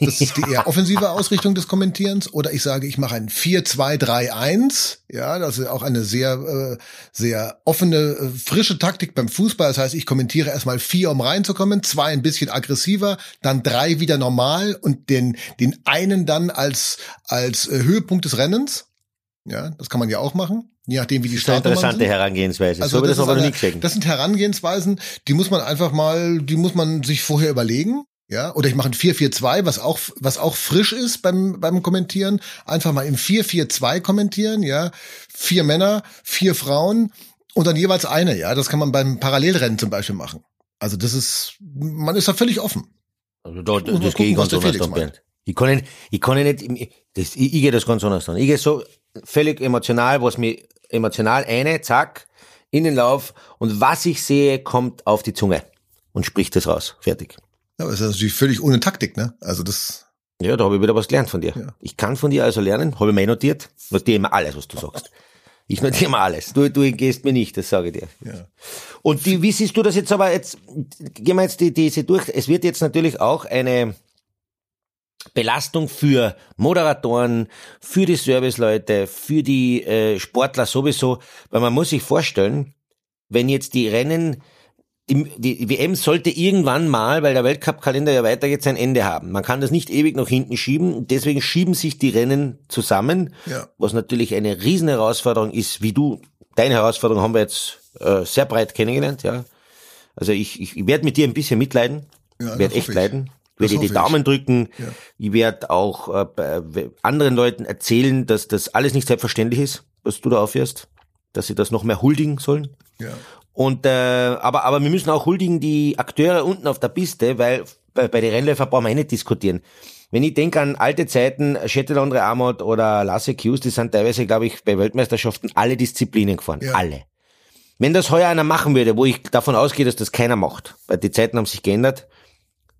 [SPEAKER 5] Das ist die eher *laughs* offensive Ausrichtung des Kommentierens. Oder ich sage, ich mache ein 4-2-3-1. Ja, das ist auch eine sehr, äh, sehr offene, äh, frische Taktik beim Fußball. Das heißt, ich kommentiere erstmal vier, um reinzukommen, zwei ein bisschen aggressiver, dann drei wieder normal und den, den einen dann als, als äh, Höhepunkt des Rennens. Ja, das kann man ja auch machen. Je nachdem, wie die
[SPEAKER 4] Das ist eine
[SPEAKER 5] Startnummern
[SPEAKER 4] interessante
[SPEAKER 5] sind.
[SPEAKER 4] Herangehensweise.
[SPEAKER 5] Also
[SPEAKER 4] so das
[SPEAKER 5] ist
[SPEAKER 4] aber
[SPEAKER 5] eine-
[SPEAKER 4] nie gesehen.
[SPEAKER 5] Das sind Herangehensweisen, die muss man einfach mal, die muss man sich vorher überlegen. Ja, oder ich mache ein 4-4-2, was auch, was auch frisch ist beim, beim Kommentieren. Einfach mal im 4-4-2 kommentieren, ja. Vier Männer, vier Frauen und dann jeweils eine, ja. Das kann man beim Parallelrennen zum Beispiel machen. Also das ist, man ist da völlig offen.
[SPEAKER 4] Also da, das
[SPEAKER 5] gucken,
[SPEAKER 4] gehe ich ganz
[SPEAKER 5] der
[SPEAKER 4] anders an, Bernd. Ich kann nicht, ich kann nicht, das, ich, ich gehe das ganz anders an. Ich gehe so völlig emotional, was mich emotional eine, zack, in den Lauf und was ich sehe, kommt auf die Zunge und spricht das raus. Fertig.
[SPEAKER 5] Ja, aber das ist natürlich völlig ohne Taktik, ne? Also das.
[SPEAKER 4] Ja, da habe ich wieder was gelernt von dir.
[SPEAKER 5] Ja.
[SPEAKER 4] Ich kann von dir also lernen, habe ich mir notiert, notiere immer alles, was du sagst. Ich notiere immer alles. Du, du gehst mir nicht, das sage ich dir.
[SPEAKER 5] Ja.
[SPEAKER 4] Und die, wie siehst du das jetzt aber jetzt, gehen wir jetzt die, diese durch. Es wird jetzt natürlich auch eine Belastung für Moderatoren, für die Serviceleute, für die äh, Sportler sowieso, weil man muss sich vorstellen, wenn jetzt die Rennen, die, WM sollte irgendwann mal, weil der Weltcup-Kalender ja weitergeht, sein Ende haben. Man kann das nicht ewig nach hinten schieben, deswegen schieben sich die Rennen zusammen,
[SPEAKER 5] Ja.
[SPEAKER 4] was natürlich eine riesen Herausforderung ist, wie du, deine Herausforderung haben wir jetzt äh, sehr breit kennengelernt, ja. Also ich, ich, ich werde mit dir ein bisschen mitleiden,
[SPEAKER 5] Ja,
[SPEAKER 4] werde echt
[SPEAKER 5] ich.
[SPEAKER 4] leiden,
[SPEAKER 5] Das
[SPEAKER 4] werde dir die
[SPEAKER 5] ich.
[SPEAKER 4] Daumen drücken,
[SPEAKER 5] Ja.
[SPEAKER 4] ich werde auch äh, bei anderen Leuten erzählen, dass das alles nicht selbstverständlich ist, was du da aufhörst, dass sie das noch mehr huldigen sollen.
[SPEAKER 5] Ja.
[SPEAKER 4] Und äh, aber aber wir müssen auch huldigen die Akteure unten auf der Piste, weil bei, bei den Rennläufer brauchen wir eh nicht diskutieren. Wenn ich denke an alte Zeiten, Shetland Amot oder Lasse Hughes, die sind teilweise, glaube ich, bei Weltmeisterschaften alle Disziplinen gefahren.
[SPEAKER 5] Ja.
[SPEAKER 4] Alle. Wenn das heuer einer machen würde, wo ich davon ausgehe, dass das keiner macht, weil die Zeiten haben sich geändert,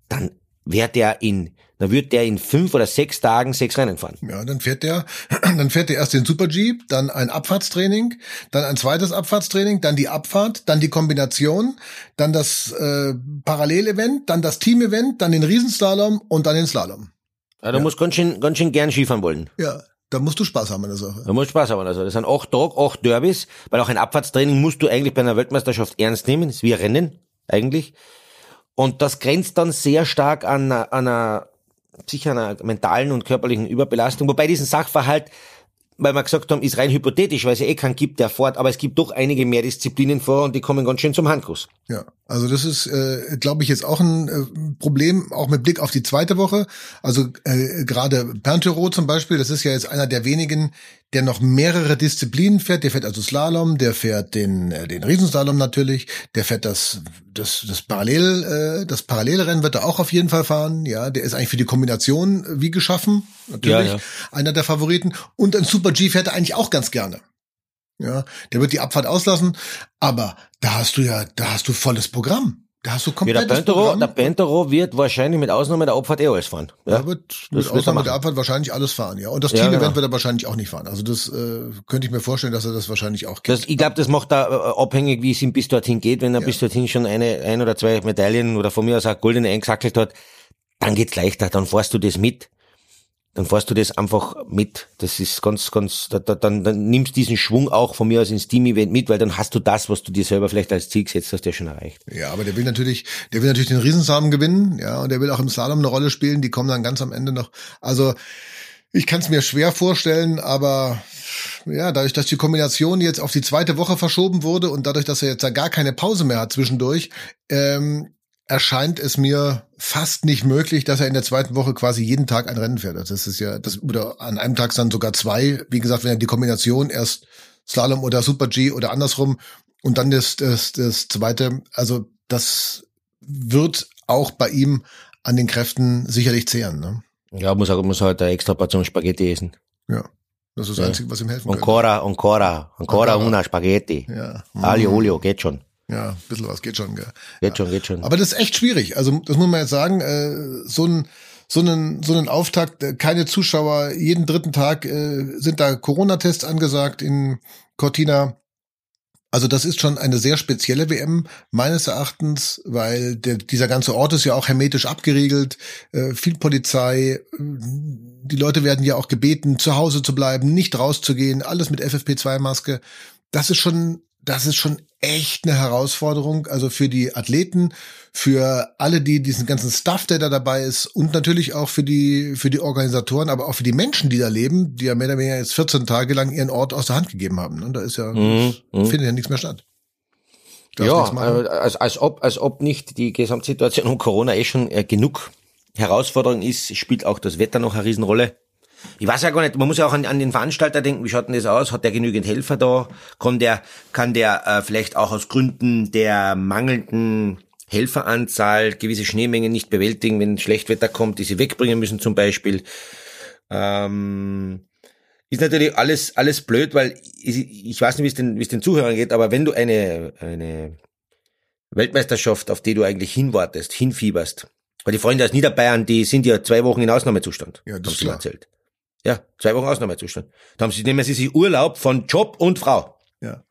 [SPEAKER 4] dann wäre der in, dann wird der in fünf oder sechs Tagen sechs Rennen fahren.
[SPEAKER 5] Ja, dann fährt der, *clears throat* dann fährt der erst den Super G, dann ein Abfahrtstraining, dann ein zweites Abfahrtstraining, dann die Abfahrt, dann die Kombination, dann das äh, Parallelevent, dann das Teamevent, dann den Riesenslalom und dann den Slalom.
[SPEAKER 4] Ja, du musst ganz schön, ganz schön gern Skifahren wollen.
[SPEAKER 5] Ja, da musst du Spaß haben an der Sache.
[SPEAKER 4] Da muss Spaß haben. Also das sind acht Tage, acht Derbys, weil auch ein Abfahrtstraining musst du eigentlich bei einer Weltmeisterschaft ernst nehmen. Das ist wie ein Rennen, eigentlich. Und das grenzt dann sehr stark an, an einer, sicher einer mentalen und körperlichen Überbelastung. Wobei diesen Sachverhalt, weil wir gesagt haben, ist rein hypothetisch, weil es ja eh keinen gibt, der fort, aber es gibt doch einige mehr Disziplinen vor und die kommen ganz schön zum Handkuss.
[SPEAKER 5] Ja, also das ist, äh, glaube ich, jetzt auch ein äh, Problem, auch mit Blick auf die zweite Woche. Also äh, gerade Pantero zum Beispiel, das ist ja jetzt einer der wenigen, der noch mehrere Disziplinen fährt. Der fährt also Slalom, der fährt den äh, den Riesenslalom natürlich, der fährt das das das Parallel äh, das Parallelrennen wird er auch auf jeden Fall fahren. Ja, der ist eigentlich für die Kombination äh, wie geschaffen, natürlich
[SPEAKER 4] Ja, ja.
[SPEAKER 5] einer der Favoriten. Und ein Super G fährt er eigentlich auch ganz gerne. Ja, der wird die Abfahrt auslassen, aber da hast du ja, da hast du volles Programm. Da hast du
[SPEAKER 4] Ja, der Pentero,
[SPEAKER 5] Programm.
[SPEAKER 4] der Pentero wird wahrscheinlich mit Ausnahme der Abfahrt eh alles fahren. Ja.
[SPEAKER 5] er wird
[SPEAKER 4] das
[SPEAKER 5] mit
[SPEAKER 4] wird er
[SPEAKER 5] Ausnahme der. Abfahrt wahrscheinlich alles fahren, ja. Und das
[SPEAKER 4] Ja,
[SPEAKER 5] Team-Event
[SPEAKER 4] genau.
[SPEAKER 5] wird er wahrscheinlich auch nicht fahren. Also das äh, könnte ich mir vorstellen, dass er das wahrscheinlich auch gibt.
[SPEAKER 4] Das, ich glaube, das macht da äh, abhängig, wie es ihm bis dorthin geht. Wenn er bis dorthin schon eine, ein oder zwei Medaillen oder von mir aus auch goldene eingesackelt hat, dann geht's leichter, dann fährst du das mit. Dann fährst du das einfach mit. Das ist ganz, ganz, da, da, dann, dann nimmst diesen Schwung auch von mir aus ins Team-Event mit, weil dann hast du das, was du dir selber vielleicht als Ziel gesetzt hast, ja schon erreicht.
[SPEAKER 5] Ja, aber der will natürlich, der will natürlich den Riesenslalom gewinnen, ja, und der will auch im Slalom eine Rolle spielen. Die kommen dann ganz am Ende noch. Also ich kann es mir schwer vorstellen, aber ja, dadurch, dass die Kombination jetzt auf die zweite Woche verschoben wurde und dadurch, dass er jetzt da gar keine Pause mehr hat zwischendurch, ähm, erscheint es mir fast nicht möglich, dass er in der zweiten Woche quasi jeden Tag ein Rennen fährt. Also Das ist ja, das, oder an einem Tag dann sogar zwei. Wie gesagt, wenn er die Kombination erst Slalom oder Super G oder andersrum und dann das, das, das zweite, also das wird auch bei ihm an den Kräften sicherlich zehren. Ne?
[SPEAKER 4] Ja, muss, auch, muss halt extra Portion Spaghetti essen.
[SPEAKER 5] Ja, das ist das
[SPEAKER 4] Ja.
[SPEAKER 5] Einzige, was ihm helfen könnte.
[SPEAKER 4] Ancora, ancora, ancora una Spaghetti.
[SPEAKER 5] Ja,
[SPEAKER 4] Alio, olio, geht schon.
[SPEAKER 5] Ja, ein bisschen was geht schon. Gell?
[SPEAKER 4] Geht schon, geht schon.
[SPEAKER 5] Aber das ist echt schwierig. Also das muss man jetzt sagen. Äh, so ein so einen so einen Auftakt, äh, keine Zuschauer. Jeden dritten Tag äh, sind da Corona-Tests angesagt in Cortina. Also das ist schon eine sehr spezielle WM meines Erachtens, weil der, dieser ganze Ort ist ja auch hermetisch abgeriegelt, äh, viel Polizei, äh, die Leute werden ja auch gebeten, zu Hause zu bleiben, nicht rauszugehen, alles mit FFP2-Maske. Das ist schon, das ist schon echt eine Herausforderung, also für die Athleten, für alle, die diesen ganzen Stuff, der da dabei ist und natürlich auch für die, für die Organisatoren, aber auch für die Menschen, die da leben, die ja mehr oder weniger jetzt 14 Tage lang ihren Ort aus der Hand gegeben haben. Und da ist ja,
[SPEAKER 4] Mhm, mhm.
[SPEAKER 5] findet ja nichts mehr statt.
[SPEAKER 4] Ja, äh, als, als, ob, als ob nicht die Gesamtsituation um Corona eh schon äh, genug Herausforderung ist, spielt auch das Wetter noch eine Riesenrolle. Ich weiß ja gar nicht, man muss ja auch an, an den Veranstalter denken, wie schaut denn das aus? Hat der genügend Helfer da? Kann der, kann der äh, vielleicht auch aus Gründen der mangelnden Helferanzahl, gewisse Schneemengen nicht bewältigen, wenn Schlechtwetter kommt, die sie wegbringen müssen zum Beispiel. Ähm, ist natürlich alles, alles blöd, weil ich, ich weiß nicht, wie es den, wie es den Zuhörern geht, aber wenn du eine, eine Weltmeisterschaft, auf die du eigentlich hinwartest, hinfieberst, weil die Freunde aus Niederbayern, die sind ja zwei Wochen in Ausnahmezustand.
[SPEAKER 5] Ja, das
[SPEAKER 4] haben
[SPEAKER 5] ist
[SPEAKER 4] sie erzählt. Ja, zwei Wochen Ausnahmezustand. Da haben sie, nehmen sie sich Urlaub von Job und Frau.
[SPEAKER 5] Ja.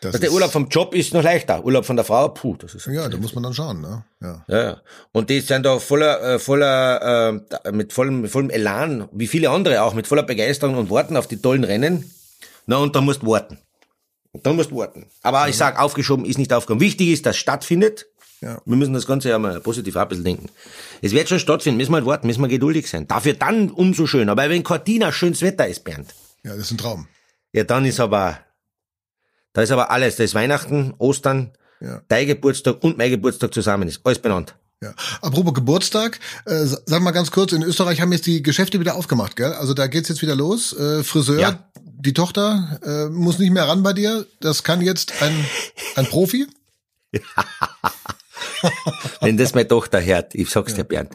[SPEAKER 5] Das
[SPEAKER 4] Also der Urlaub vom Job ist noch leichter. Urlaub von der Frau, puh, das ist.
[SPEAKER 5] Ja, da muss man dann schauen, ne? Ja.
[SPEAKER 4] Ja, ja. Und die sind da voller, äh, voller, äh, da- mit vollem, mit vollem Elan, wie viele andere auch, mit voller Begeisterung und Warten auf die tollen Rennen. Na, und da musst du warten. Und dann musst du warten. Aber ich sag, aufgeschoben ist nicht aufgekommen. Wichtig ist, dass es stattfindet.
[SPEAKER 5] Ja.
[SPEAKER 4] Wir müssen das Ganze ja mal positiv auch ein bisschen denken. Es wird schon stattfinden, müssen wir halt warten, müssen wir geduldig sein. Dafür dann umso schöner. Aber wenn Cortina schönes Wetter ist, Bernd,
[SPEAKER 5] Ja, das ist ein Traum.
[SPEAKER 4] ja, dann ist aber, da ist aber alles. Da ist Weihnachten, Ostern,
[SPEAKER 5] Ja.
[SPEAKER 4] dein Geburtstag und mein Geburtstag zusammen ist. Alles benannt.
[SPEAKER 5] Ja. Apropos Geburtstag, äh, sa- sag mal ganz kurz, in Österreich haben jetzt die Geschäfte wieder aufgemacht, gell? Also da geht's jetzt wieder los. Äh, Friseur,
[SPEAKER 4] Ja.
[SPEAKER 5] die Tochter äh, muss nicht mehr ran bei dir. Das kann jetzt ein, ein Profi. *laughs* *laughs*
[SPEAKER 4] Wenn das meine Tochter hört, ich sag's dir, Bernd,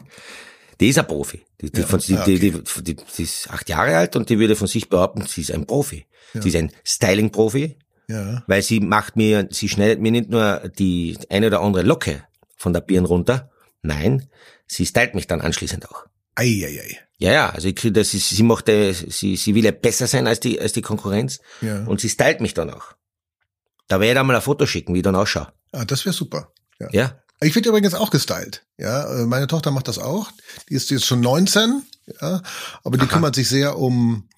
[SPEAKER 4] die ist ein Profi. Die, die, von, die,
[SPEAKER 5] ah,
[SPEAKER 4] die, die, ist acht Jahre alt und die würde von sich behaupten, sie ist ein Profi. Sie ist ein Styling-Profi,
[SPEAKER 5] Ja.
[SPEAKER 4] weil sie macht mir, sie schneidet mir nicht nur die eine oder andere Locke von der Birne runter, nein, sie stylt mich dann anschließend auch.
[SPEAKER 5] Eieiei.
[SPEAKER 4] Ja, ja, also ich krieg das, ist, sie macht, äh, sie, sie will ja besser sein als die, als die Konkurrenz
[SPEAKER 5] Ja.
[SPEAKER 4] und sie stylt mich dann auch. Da werde ich dann mal ein Foto schicken, wie ich dann ausschaue.
[SPEAKER 5] Ah, das wäre super. Ja.
[SPEAKER 4] Ja,
[SPEAKER 5] Ich werde übrigens auch gestylt. Ja, äh, meine Tochter macht das auch. Die ist jetzt schon 19, ja, aber die kümmert sich sehr um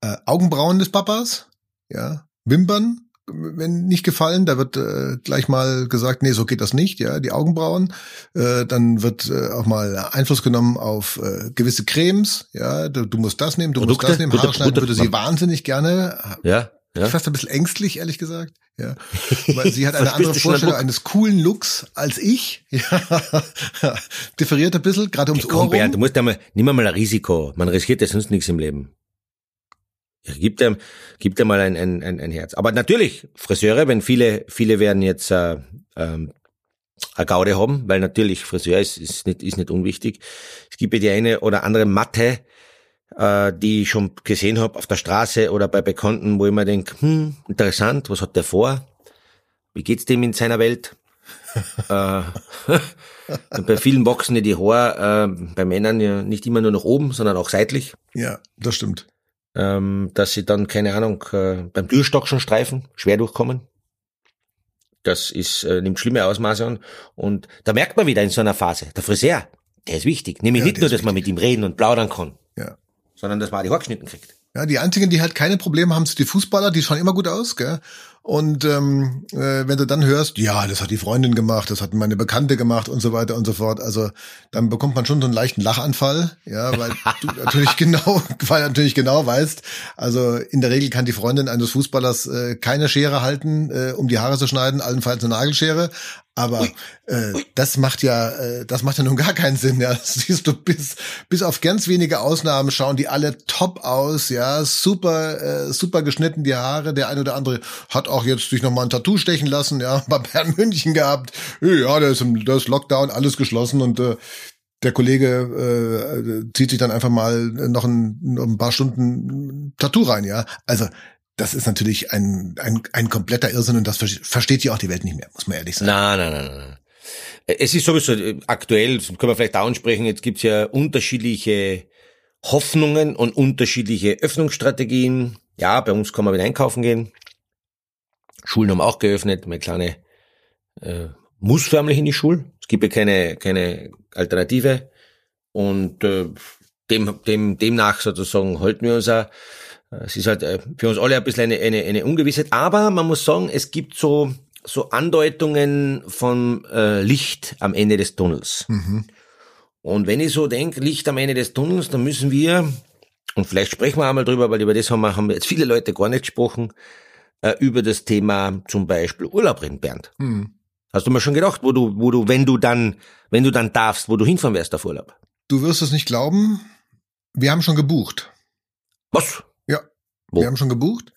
[SPEAKER 5] äh, Augenbrauen des Papas, ja, Wimpern, wenn nicht gefallen, da wird äh, gleich mal gesagt, nee, so geht das nicht, ja, die Augenbrauen. Äh, dann wird äh, auch mal Einfluss genommen auf äh, gewisse Cremes, ja, du, du musst das nehmen, du
[SPEAKER 4] Produkte,
[SPEAKER 5] musst das nehmen.
[SPEAKER 4] gute-
[SPEAKER 5] Haare schneiden
[SPEAKER 4] gute-
[SPEAKER 5] würde sie wahnsinnig gerne.
[SPEAKER 4] ja, ja.
[SPEAKER 5] Fast ein bisschen ängstlich, ehrlich gesagt. Ja. *laughs* Weil sie hat eine andere Vorstellung eines coolen Looks als ich. *laughs* Ja. Differiert ein bisschen, gerade ums Ohr
[SPEAKER 4] Komm, Bernd, du musst einmal, nimm einmal ein Risiko. Man riskiert ja sonst nichts im Leben. Ja, gib dir, gib dir mal ein, ein, ein, ein Herz. Aber natürlich, Friseure, wenn viele, viele werden jetzt äh, ähm, eine Gaude haben, weil natürlich Friseur ist, ist, nicht, ist nicht unwichtig. Es gibt ja die eine oder andere Matte, äh, die ich schon gesehen habe auf der Straße oder bei Bekannten, wo ich mir denke, hm, interessant, was hat der vor? Wie geht's dem in seiner Welt? *laughs* äh, *laughs* bei vielen wachsen ja die Haare äh, bei Männern ja nicht immer nur nach oben, sondern auch seitlich,
[SPEAKER 5] Ja, das stimmt.
[SPEAKER 4] ähm, dass sie dann, keine Ahnung, äh, beim Türstock schon streifen, schwer durchkommen. Das ist, äh, nimmt schlimme Ausmaße an. Und da merkt man wieder in so einer Phase, der Friseur, der ist wichtig. Nämlich
[SPEAKER 5] Ja,
[SPEAKER 4] nicht nur, dass man mit ihm reden und plaudern kann,
[SPEAKER 5] Ja.
[SPEAKER 4] Sondern dass man die Haare geschnitten kriegt.
[SPEAKER 5] Ja, die einzigen, die halt keine Probleme haben, sind die Fußballer, die schauen immer gut aus, gell? Und ähm, äh, wenn du dann hörst, ja, das hat die Freundin gemacht, das hat meine Bekannte gemacht und so weiter und so fort, also dann bekommt man schon so einen leichten Lachanfall, ja, weil du *laughs* natürlich genau, weil du natürlich genau weißt, also in der Regel kann die Freundin eines Fußballers äh, keine Schere halten, äh, um die Haare zu schneiden, allenfalls eine Nagelschere. Aber äh, das macht ja, äh, das macht ja nun gar keinen Sinn. Ja, *laughs* das siehst du bis bis auf ganz wenige Ausnahmen schauen die alle top aus. Ja, super, äh, super geschnitten die Haare. Der eine oder andere hat auch jetzt sich noch mal ein Tattoo stechen lassen. Ja, *laughs* bei Bern München gehabt. Ja, da ist im da ist Lockdown alles geschlossen und äh, der Kollege äh, zieht sich dann einfach mal noch ein, noch ein paar Stunden Tattoo rein. Ja, also das ist natürlich ein, ein, ein kompletter Irrsinn und das ver- versteht ja auch die Welt nicht mehr, muss man ehrlich sagen.
[SPEAKER 4] Nein, nein, nein, nein. Es ist sowieso äh, aktuell, das können wir vielleicht auch ansprechen, jetzt gibt's ja unterschiedliche Hoffnungen und unterschiedliche Öffnungsstrategien. Ja, bei uns kann man wieder einkaufen gehen. Schulen haben auch geöffnet, meine kleine äh, muss förmlich in die Schule. Es gibt ja keine, keine Alternative. Und äh, dem, dem, demnach sozusagen halten wir uns auch. Es ist halt äh, für uns alle ein bisschen eine, eine, eine Ungewissheit. Aber man muss sagen, es gibt so, so Andeutungen von äh, Licht am Ende des Tunnels.
[SPEAKER 5] Mhm.
[SPEAKER 4] Und wenn ich so denke, Licht am Ende des Tunnels, dann müssen wir, und vielleicht sprechen wir einmal drüber, weil über das haben wir, haben jetzt viele Leute gar nicht gesprochen, äh, über das Thema zum Beispiel Urlaub reden, Bernd.
[SPEAKER 5] Hm.
[SPEAKER 4] Hast du mal schon gedacht, wo du, wo du, wenn du dann, wenn du dann darfst, wo du hinfahren wirst auf Urlaub?
[SPEAKER 5] Du wirst es nicht glauben, wir haben schon gebucht.
[SPEAKER 4] Was? Wo?
[SPEAKER 5] Wir haben schon gebucht.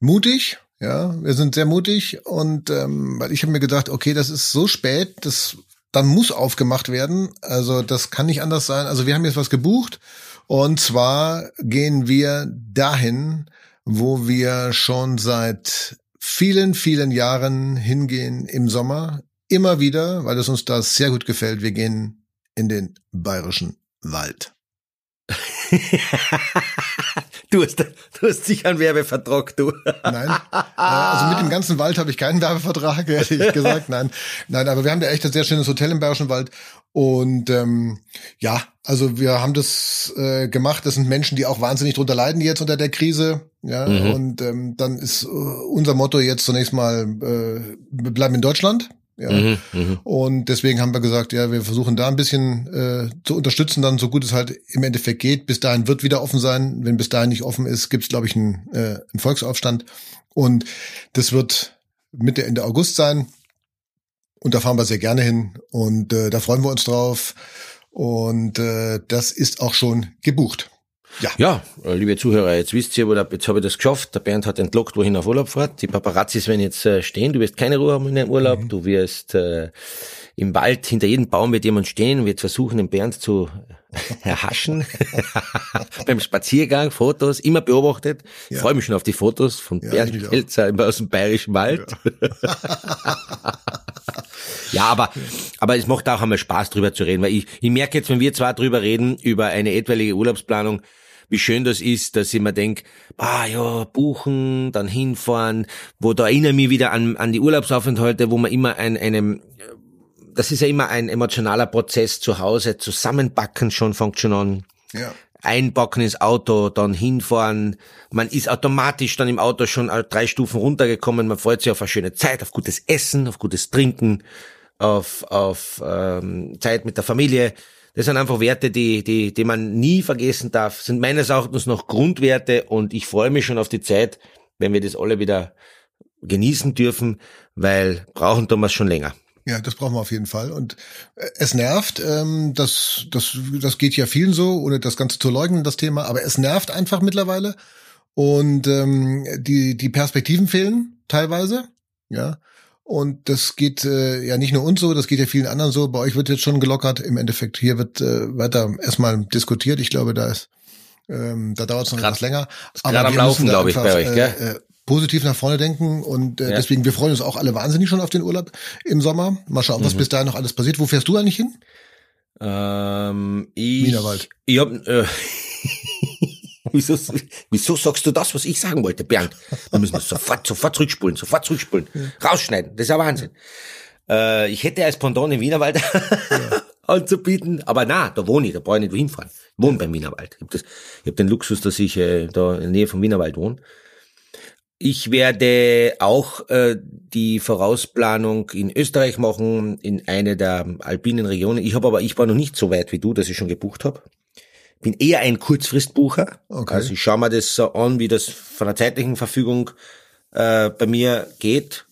[SPEAKER 5] Mutig, Ja, wir sind sehr mutig und ähm, weil ich habe mir gedacht, okay, das ist so spät, das dann muss aufgemacht werden. Also das kann nicht anders sein. Also wir haben jetzt was gebucht und zwar gehen wir dahin, wo wir schon seit vielen, vielen Jahren hingehen im Sommer. Immer wieder, weil es uns da sehr gut gefällt. Wir gehen in den bayerischen Wald. *laughs*
[SPEAKER 4] du, hast, du hast sicher einen Werbevertrag, du.
[SPEAKER 5] Nein. Also mit dem ganzen Wald habe ich keinen Werbevertrag, ehrlich gesagt. Nein. Nein, aber wir haben da echt ein sehr schönes Hotel im Bayerischen Wald. Und ähm, ja, also wir haben das äh, gemacht. Das sind Menschen, die auch wahnsinnig drunter leiden jetzt unter der Krise. Ja, mhm. und ähm, dann ist äh, unser Motto jetzt zunächst mal, äh, wir bleiben in Deutschland. Ja. Mhm, mh. Und deswegen haben wir gesagt, ja, wir versuchen da ein bisschen äh, zu unterstützen, dann so gut es halt im Endeffekt geht. Bis dahin wird wieder offen sein. Wenn bis dahin nicht offen ist, gibt es, glaube ich, einen, äh, einen Volksaufstand. Und das wird Mitte, Ende August sein. Und da fahren wir sehr gerne hin. Und äh, da freuen wir uns drauf. Und äh, das ist auch schon gebucht.
[SPEAKER 4] Ja. ja, äh, liebe Zuhörer, jetzt wisst ihr, wo der, jetzt habe ich das geschafft. Der Bernd hat entlockt, wohin auf Urlaub fährt. Die Paparazzis werden jetzt äh, stehen. Du wirst keine Ruhe haben in deinem Urlaub. Mhm. Du wirst äh, im Wald hinter jedem Baum wird jemand stehen, wird versuchen, den Bernd zu *laughs* erhaschen. *laughs* Beim Spaziergang, Fotos, immer beobachtet. Ja. Freue mich schon auf die Fotos von ja, Bernd Pelzer aus dem Bayerischen Wald. Ja. *laughs* ja, aber, aber es macht auch einmal Spaß, drüber zu reden, weil ich, ich merke jetzt, wenn wir zwar drüber reden, über eine etwaige Urlaubsplanung, wie schön das ist, dass ich mir denk, ah ja, buchen, dann hinfahren, wo da erinnere ich mich wieder an, an die Urlaubsaufenthalte, wo man immer ein, einem, das ist ja immer ein emotionaler Prozess zu Hause, zusammenbacken schon fängt schon an. Ja. Einpacken ins Auto, dann hinfahren. Man ist automatisch dann im Auto schon drei Stufen runtergekommen. Man freut sich auf eine schöne Zeit, auf gutes Essen, auf gutes Trinken, auf, auf ähm, Zeit mit der Familie. Das sind einfach Werte, die, die, die man nie vergessen darf, sind meines Erachtens noch Grundwerte und ich freue mich schon auf die Zeit, wenn wir das alle wieder genießen dürfen, weil brauchen Thomas schon länger.
[SPEAKER 5] Ja, das brauchen wir auf jeden Fall. Und äh, es nervt, ähm, das, das, das geht ja vielen so, ohne das Ganze zu leugnen, das Thema, aber es nervt einfach mittlerweile. Und ähm, die, die Perspektiven fehlen teilweise. Ja. Und das geht äh, ja nicht nur uns so, das geht ja vielen anderen so. Bei euch wird jetzt schon gelockert. Im Endeffekt hier wird äh, weiter erstmal diskutiert. Ich glaube, da ist ähm, da dauert es noch grad, etwas länger.
[SPEAKER 4] Aber gerade am Laufen, glaube ich, bei euch, gell? Äh,
[SPEAKER 5] äh, positiv nach vorne denken und äh, ja. deswegen wir freuen uns auch alle wahnsinnig schon auf den Urlaub im Sommer. Mal schauen, was mhm. bis dahin noch alles passiert. Wo fährst du eigentlich hin?
[SPEAKER 4] Ähm, ich,
[SPEAKER 5] Wienerwald.
[SPEAKER 4] Ich hab, äh, *laughs* Wieso, wieso sagst du das, was ich sagen wollte, Bernd? Da müssen wir sofort, sofort zurückspulen, sofort zurückspulen, rausschneiden. Das ist ja Wahnsinn. Äh, ich hätte als Pendant im Wienerwald ja. *laughs* anzubieten, aber na, da wohne ich, da brauche ich nicht wohin fahren. Ich wohne beim Wienerwald. Ich habe hab den Luxus, dass ich äh, da in der Nähe vom Wienerwald wohne. Ich werde auch äh, die Vorausplanung in Österreich machen, in eine der alpinen Regionen. Ich habe aber, ich war noch nicht so weit wie du, dass ich schon gebucht habe bin eher ein Kurzfristbucher. Okay. Also ich schaue mir das so an, wie das von der zeitlichen Verfügung äh, bei mir geht.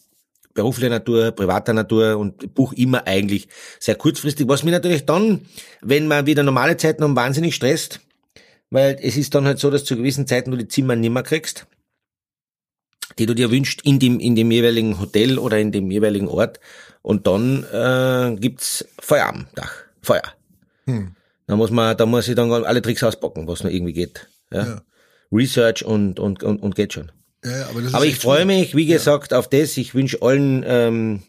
[SPEAKER 4] Beruflicher Natur, privater Natur und buche immer eigentlich sehr kurzfristig. Was mir natürlich dann, wenn man wieder normale Zeiten haben, wahnsinnig stresst, weil es ist dann halt so, dass zu gewissen Zeiten du die Zimmer nimmer kriegst, die du dir wünschst in dem, in dem jeweiligen Hotel oder in dem jeweiligen Ort. Und dann äh, gibt's Feuer am Dach. Feuer. Hm. Da muss man, da muss ich dann alle Tricks auspacken, was noch irgendwie geht. Ja. ja. Research und, und, und, und geht schon. Ja, aber, aber ich freue mich, wie gesagt, ja. auf das. Ich wünsche allen, ähm,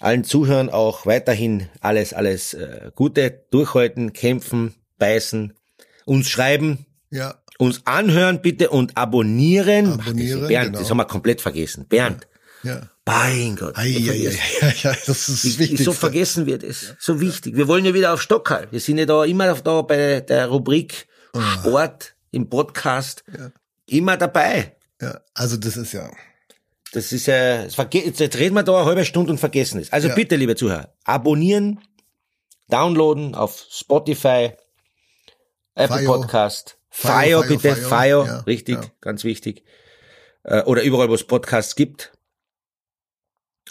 [SPEAKER 4] allen Zuhörern auch weiterhin alles, alles äh, Gute, durchhalten, kämpfen, beißen, uns schreiben. Ja. Uns anhören bitte und abonnieren.
[SPEAKER 5] Abonnieren,
[SPEAKER 4] Bernd,
[SPEAKER 5] genau.
[SPEAKER 4] das haben wir komplett vergessen. Bernd.
[SPEAKER 5] Ja.
[SPEAKER 4] Mein Gott.
[SPEAKER 5] Ei, ei, ei, ja, das ist wichtig.
[SPEAKER 4] Wieso vergessen wir das? So wichtig. Wir wollen ja wieder auf Stockhall. Wir sind ja da immer da bei der Rubrik oh. Sport im Podcast. Ja. Immer dabei.
[SPEAKER 5] Ja, also das ist ja.
[SPEAKER 4] Das ist ja, jetzt, reden wir da eine halbe Stunde und vergessen es. Also ja. bitte, liebe Zuhörer, abonnieren, downloaden auf Spotify, Apple Fire. Podcast, Fire, bitte, Fire, richtig, ganz wichtig. Äh, oder überall, wo es Podcasts gibt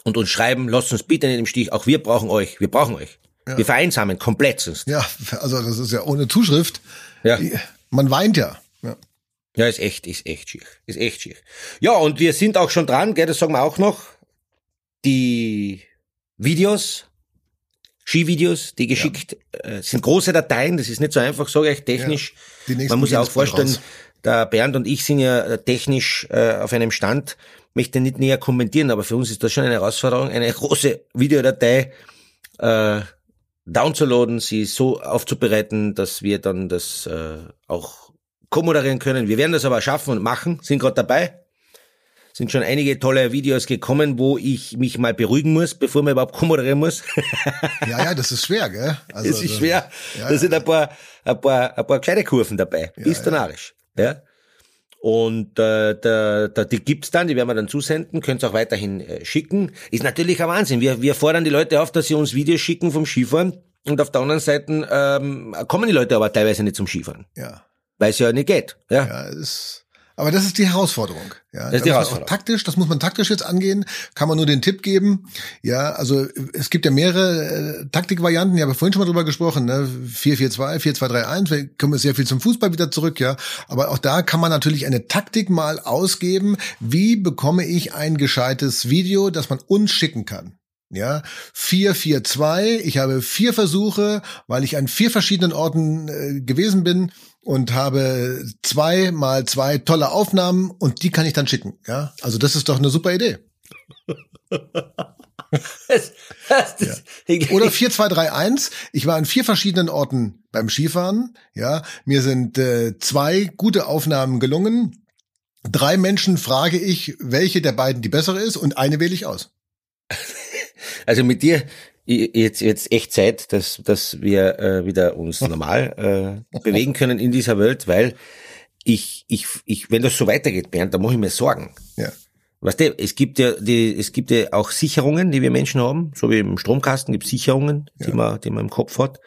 [SPEAKER 4] und uns schreiben, lasst uns bitte nicht im Stich, auch wir brauchen euch, wir brauchen euch. Ja. Wir vereinsamen komplett sonst.
[SPEAKER 5] Ja, also das ist ja ohne Zuschrift. Ja. Man weint ja. ja.
[SPEAKER 4] Ja, ist echt, ist echt schier. Ist echt schier. Ja, und wir sind auch schon dran, gell, das sagen wir auch noch. Die Videos, Skivideos, die geschickt äh, sind große Dateien, das ist nicht so einfach, sage ich technisch. Man muss ja auch vorstellen, der Bernd und ich sind ja äh, technisch äh, auf einem Stand, möchte nicht näher kommentieren, aber für uns ist das schon eine Herausforderung, eine große Videodatei äh, downzuladen, sie so aufzubereiten, dass wir dann das äh, auch kommoderieren können. Wir werden das aber schaffen und machen, sind gerade dabei. Sind schon einige tolle Videos gekommen, wo ich mich mal beruhigen muss, bevor man überhaupt kommoderieren muss. *laughs*
[SPEAKER 5] Ja, ja, das ist schwer, gell? Also,
[SPEAKER 4] Es ist schwer.
[SPEAKER 5] Ja,
[SPEAKER 4] da sind ein paar, ein paar, ein paar kleine Kurven dabei.
[SPEAKER 5] Ja,
[SPEAKER 4] du narrisch. Ja. Und äh, da, da, die gibt's dann, die werden wir dann zusenden, könnt's auch weiterhin äh, schicken. Ist natürlich ein Wahnsinn. Wir, wir fordern die Leute auf, dass sie uns Videos schicken vom Skifahren. Und auf der anderen Seite ähm, kommen die Leute aber teilweise nicht zum Skifahren,
[SPEAKER 5] ja,
[SPEAKER 4] weil es ja nicht geht. Ja.
[SPEAKER 5] ja, ist. Aber das ist die Herausforderung. Ja,
[SPEAKER 4] Das ist die Herausforderung.
[SPEAKER 5] Taktisch, das muss man taktisch jetzt angehen. Kann man nur den Tipp geben. Ja, also es gibt ja mehrere äh, Taktikvarianten. Wir haben vorhin schon mal drüber gesprochen. Ne? 4-4-2, 4-2-3-1. Wir kommen sehr viel zum Fußball wieder zurück. Ja, aber auch da kann man natürlich eine Taktik mal ausgeben. Wie bekomme ich ein gescheites Video, das man uns schicken kann? Ja, 4-4-2. Ich habe vier Versuche, weil ich an vier verschiedenen Orten äh, gewesen bin und habe zwei mal zwei tolle Aufnahmen und die kann ich dann schicken. Ja, also das ist doch eine super Idee.
[SPEAKER 4] Das, das, das,
[SPEAKER 5] Oder 4-2-3-1. Ich war an vier verschiedenen Orten beim Skifahren. Ja, mir sind äh, zwei gute Aufnahmen gelungen. Drei Menschen frage ich, welche der beiden die bessere ist und eine wähle ich aus. *laughs*
[SPEAKER 4] Also mit dir jetzt jetzt echt Zeit, dass dass wir äh, wieder uns *laughs* normal äh, bewegen können in dieser Welt, weil ich ich ich wenn das so weitergeht, Bernd, dann mache ich mir Sorgen.
[SPEAKER 5] Ja.
[SPEAKER 4] Weißt du, es gibt ja die es gibt ja auch Sicherungen, die wir Menschen haben, so wie im Stromkasten gibt es Sicherungen, die man die man im Kopf hat.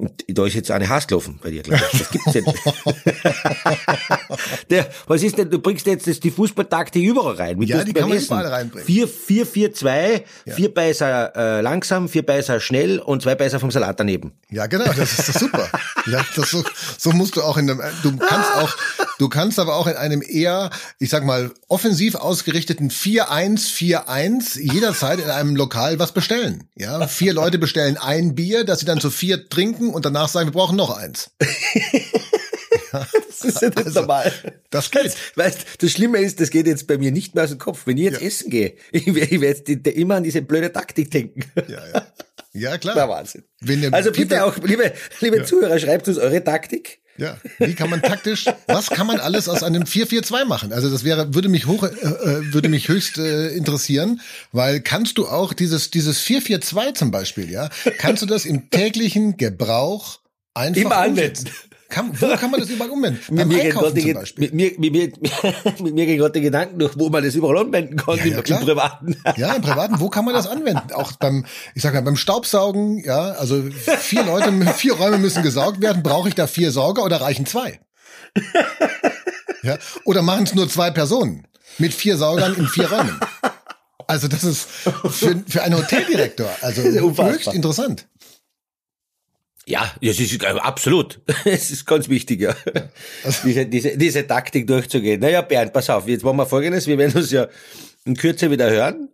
[SPEAKER 4] Und da ist jetzt eine Hass gelaufen bei dir, glaube ich. Das gibt's nicht. *laughs* Der, was ist denn, du bringst jetzt das, die Fußballtaktik überall rein. Wie
[SPEAKER 5] Ja, die kann man
[SPEAKER 4] Essen?
[SPEAKER 5] überall reinbringen.
[SPEAKER 4] Vier, vier, vier, zwei,
[SPEAKER 5] Ja.
[SPEAKER 4] vier Beißer äh, langsam, vier Beißer schnell und zwei Beißer vom Salat daneben.
[SPEAKER 5] Ja, genau, das ist doch super. ja, das so, so musst du auch in einem, du kannst auch, du kannst aber auch in einem eher, ich sag mal, offensiv ausgerichteten 4-1-4-1 jederzeit in einem Lokal was bestellen. Ja, vier Leute bestellen ein Bier, das sie dann zu vier trinken und danach sagen, wir brauchen noch eins. *laughs*
[SPEAKER 4] Das ist ja nicht normal.
[SPEAKER 5] Das geht.
[SPEAKER 4] Weißt, das Schlimme ist, das geht jetzt bei mir nicht mehr aus dem Kopf. Wenn ich jetzt essen gehe, *laughs* ich werde jetzt immer an diese blöde Taktik denken.
[SPEAKER 5] Ja, ja. Ja, klar.
[SPEAKER 4] Der Wahnsinn. Also bitte auch, liebe, liebe Zuhörer, schreibt uns eure Taktik.
[SPEAKER 5] Ja, wie kann man taktisch, was kann man alles aus einem 4-4-2 machen? Also das wäre, würde mich hoch, äh, äh, würde mich höchst äh, interessieren, weil kannst du auch dieses, dieses 4-4-2 zum Beispiel, ja, kannst du das im täglichen Gebrauch einfach
[SPEAKER 4] Immer anwenden.
[SPEAKER 5] Kann, wo kann man das *laughs* überall umwenden?
[SPEAKER 4] Mit
[SPEAKER 5] Beim
[SPEAKER 4] mir,
[SPEAKER 5] Einkaufen zum Beispiel.
[SPEAKER 4] mit, mir, mit, mir, mit *laughs* mir gehen gerade die Gedanken durch, wo man das überall anwenden kann,
[SPEAKER 5] Ja,
[SPEAKER 4] im,
[SPEAKER 5] ja,
[SPEAKER 4] im
[SPEAKER 5] klar.
[SPEAKER 4] Privaten.
[SPEAKER 5] Ja, im Privaten, wo kann man das anwenden? Auch beim, ich sag mal, beim Staubsaugen, ja, also vier Leute, *laughs* vier Räume müssen gesaugt werden. Brauche ich da vier Sauger oder reichen zwei? Ja, oder machen es nur zwei Personen mit vier Saugern in vier Räumen? Also das ist für, für einen Hoteldirektor, also höchst interessant.
[SPEAKER 4] Ja, das ist äh, absolut. *laughs* Es ist ganz wichtig, ja. Diese, diese, diese Taktik durchzugehen. Naja, Bernd, pass auf, jetzt machen wir folgendes. Wir werden uns ja in Kürze wieder hören.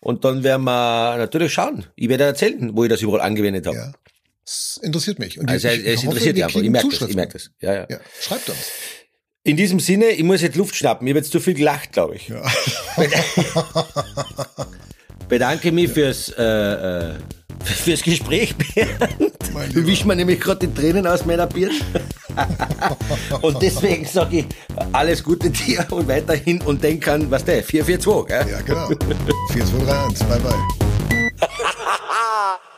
[SPEAKER 4] Und dann werden wir natürlich schauen. Ich werde erzählen, wo ich das überall angewendet habe.
[SPEAKER 5] Ja, es interessiert mich. Und
[SPEAKER 4] Also
[SPEAKER 5] ich-
[SPEAKER 4] es
[SPEAKER 5] hoffe,
[SPEAKER 4] interessiert dich einfach. Ich merke das. Ich merke das. Ja, ja.
[SPEAKER 5] Ja, schreibt uns.
[SPEAKER 4] In diesem Sinne, ich muss jetzt Luft schnappen. Ich habe jetzt zu viel gelacht, glaube ich.
[SPEAKER 5] Ja. *laughs*
[SPEAKER 4] Bedanke mich fürs, äh, äh, fürs Gespräch, Bernd. Du wischst mir nämlich gerade die Tränen aus meiner Birne. *laughs* und deswegen sage ich alles Gute dir und weiterhin und denk an, was der, 442, gell?
[SPEAKER 5] Ja, genau. 4, 2, 3, 1. Bye, bye. *laughs*